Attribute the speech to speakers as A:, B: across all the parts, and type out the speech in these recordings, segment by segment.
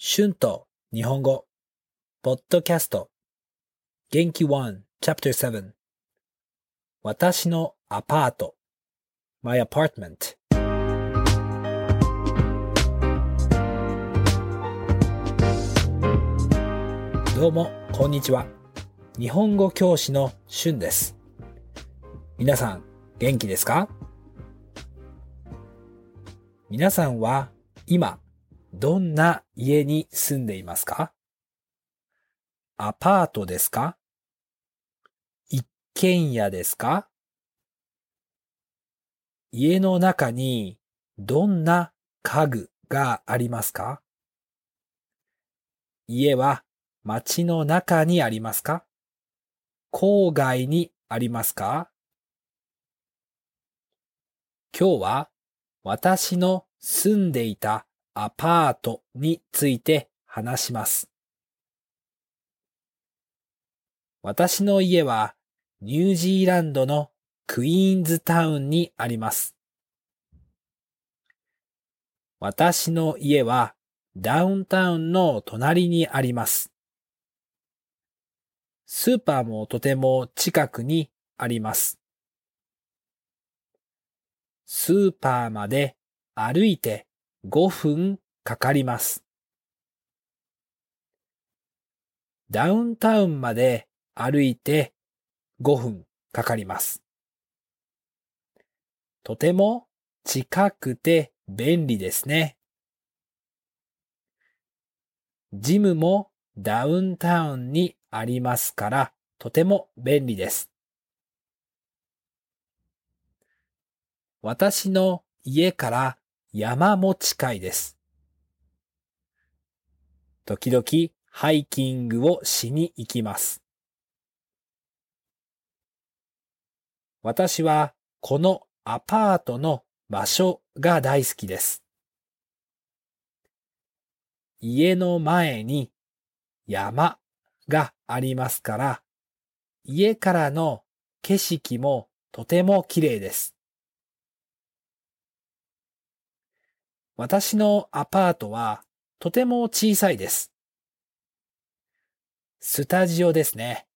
A: 春と日本語、ポッドキャスト、元気1 Chapter 7私のアパート。My apartment どうも、こんにちは。日本語教師の春です。皆さん、元気ですか？皆さんは今、どんな家に住んでいますか？アパートですか？一軒家ですか？家の中にどんな家具がありますか？家は街の中にありますか？郊外にありますか？今日は私の住んでいたアパートについて話します。私の家はニュージーランドのクイーンズタウンにあります。私の家はダウンタウンの隣にあります。スーパーもとても近くにあります。スーパーまで歩いて5分かかります。ダウンタウンまで歩いて5分かかります。とても近くて便利ですね。ジムもダウンタウンにありますからとても便利です。私の家から山も近いです。時々ハイキングをしに行きます。私はこのアパートの場所が大好きです。家の前に山がありますから、家からの景色もとても綺麗です。私のアパートはとても小さいです。スタジオですね。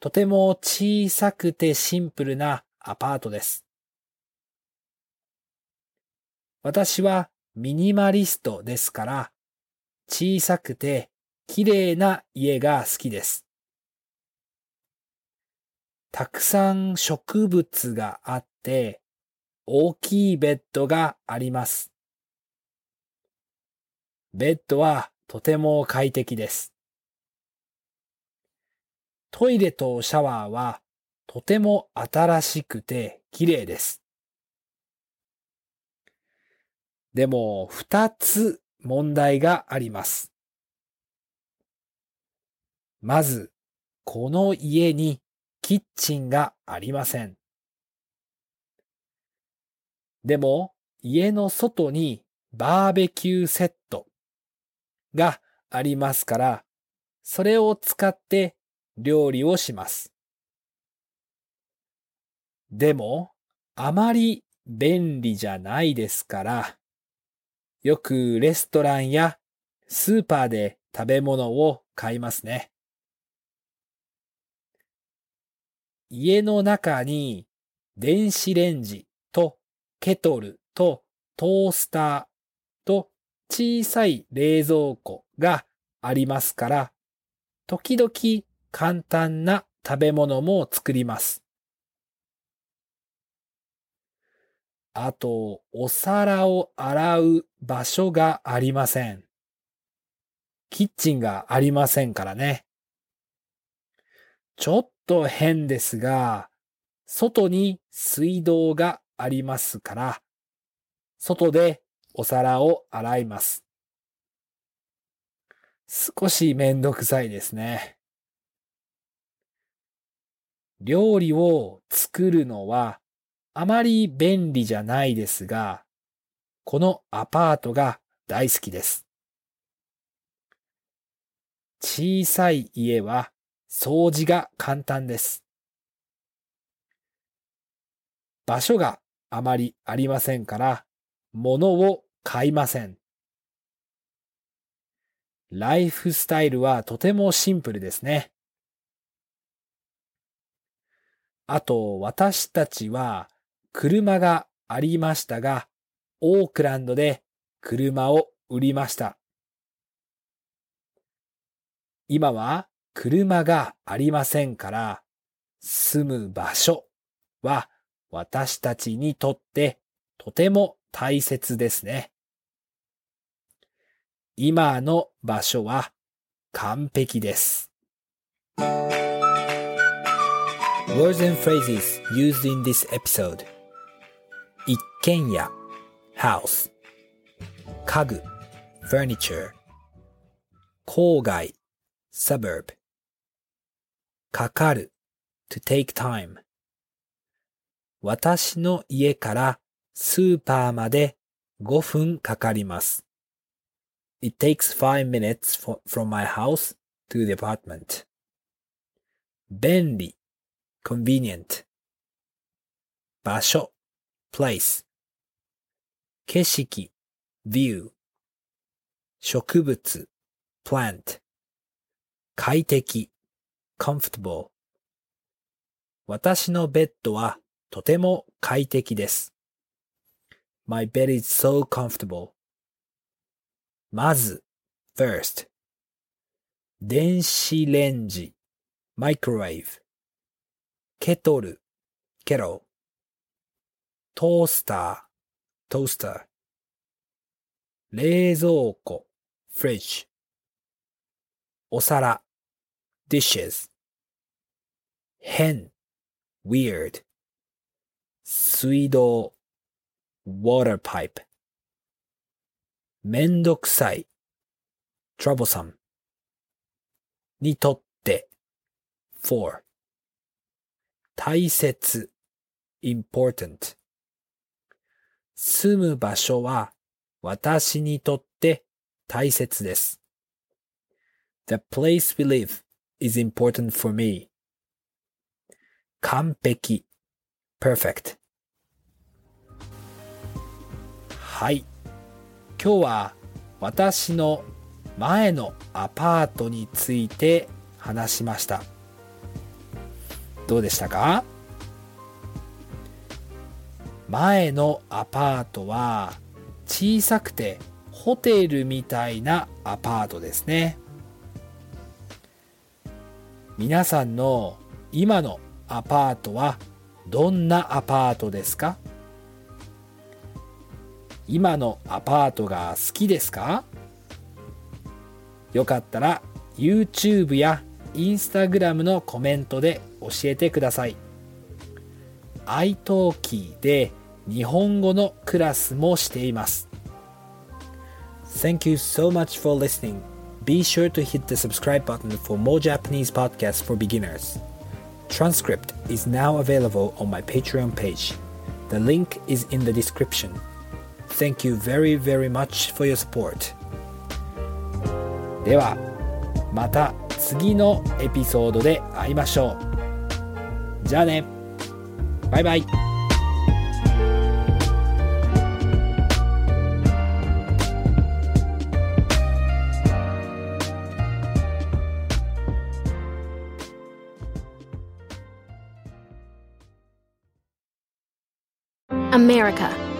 A: とても小さくてシンプルなアパートです。私はミニマリストですから、小さくて綺麗な家が好きです。たくさん植物があって、大きいベッドがあります。ベッドはとても快適です。トイレとシャワーはとても新しくて綺麗です。でも二つ問題があります。まず、この家にキッチンがありません。でも、家の外にバーベキューセットがありますから、それを使って料理をします。でも、あまり便利じゃないですから、よくレストランやスーパーで食べ物を買いますね。家の中に電子レンジケトルとトースターと小さい冷蔵庫がありますから、時々簡単な食べ物も作ります。あと、お皿を洗う場所がありません。キッチンがありませんからね。ちょっと変ですが、外に水道がありますから、外でお皿を洗います。少しめんどくさいですね。料理を作るのはあまり便利じゃないですが、このアパートが大好きです。小さい家は掃除が簡単です。場所があまりありませんから、物を買いません。ライフスタイルはとてもシンプルですね。あと、私たちは車がありましたが、オークランドで車を売りました。今は車がありませんから、住む場所は私たちにとってとても大切ですね。今の場所は完璧です。Words and phrases used in this episode 一軒家 house 家具 furniture 郊外 suburb かかる to take time 私の家からスーパーまで5分かかります。It takes five minutes from my house to the apartment. 便利 convenient 場所 place 景色 view 植物 plant 快適 comfortable 私のベッドはとても快適です。My bed is so comfortable. まず、first. 電子レンジ、microwave. ケトル、kettle. トースター、toaster. 冷蔵庫、fridge. お皿、dishes. 変、weird. 水道 water pipe めんどくさい troublesome にとって for 大切 important 住む場所は私にとって大切です。The place we live is important for me. 完璧 perfect はい。今日は私の前のアパートについて話しました。どうでしたか？前のアパートは小さくてホテルみたいなアパートですね。皆さんの今のアパートはどんなアパートですか？今のアパートが好きですかよかったら YouTube や Instagram のコメントで教えてください。iTalki で日本語のクラスもしています。Thank you so much for listening. Be sure to hit the subscribe button for more Japanese podcasts for beginners. Transcript is now available on my Patreon page. The link is in the description. Thank you very very much for your support. では、また次のエピソードで会いましょう。じゃあね。バイバイ。
B: America.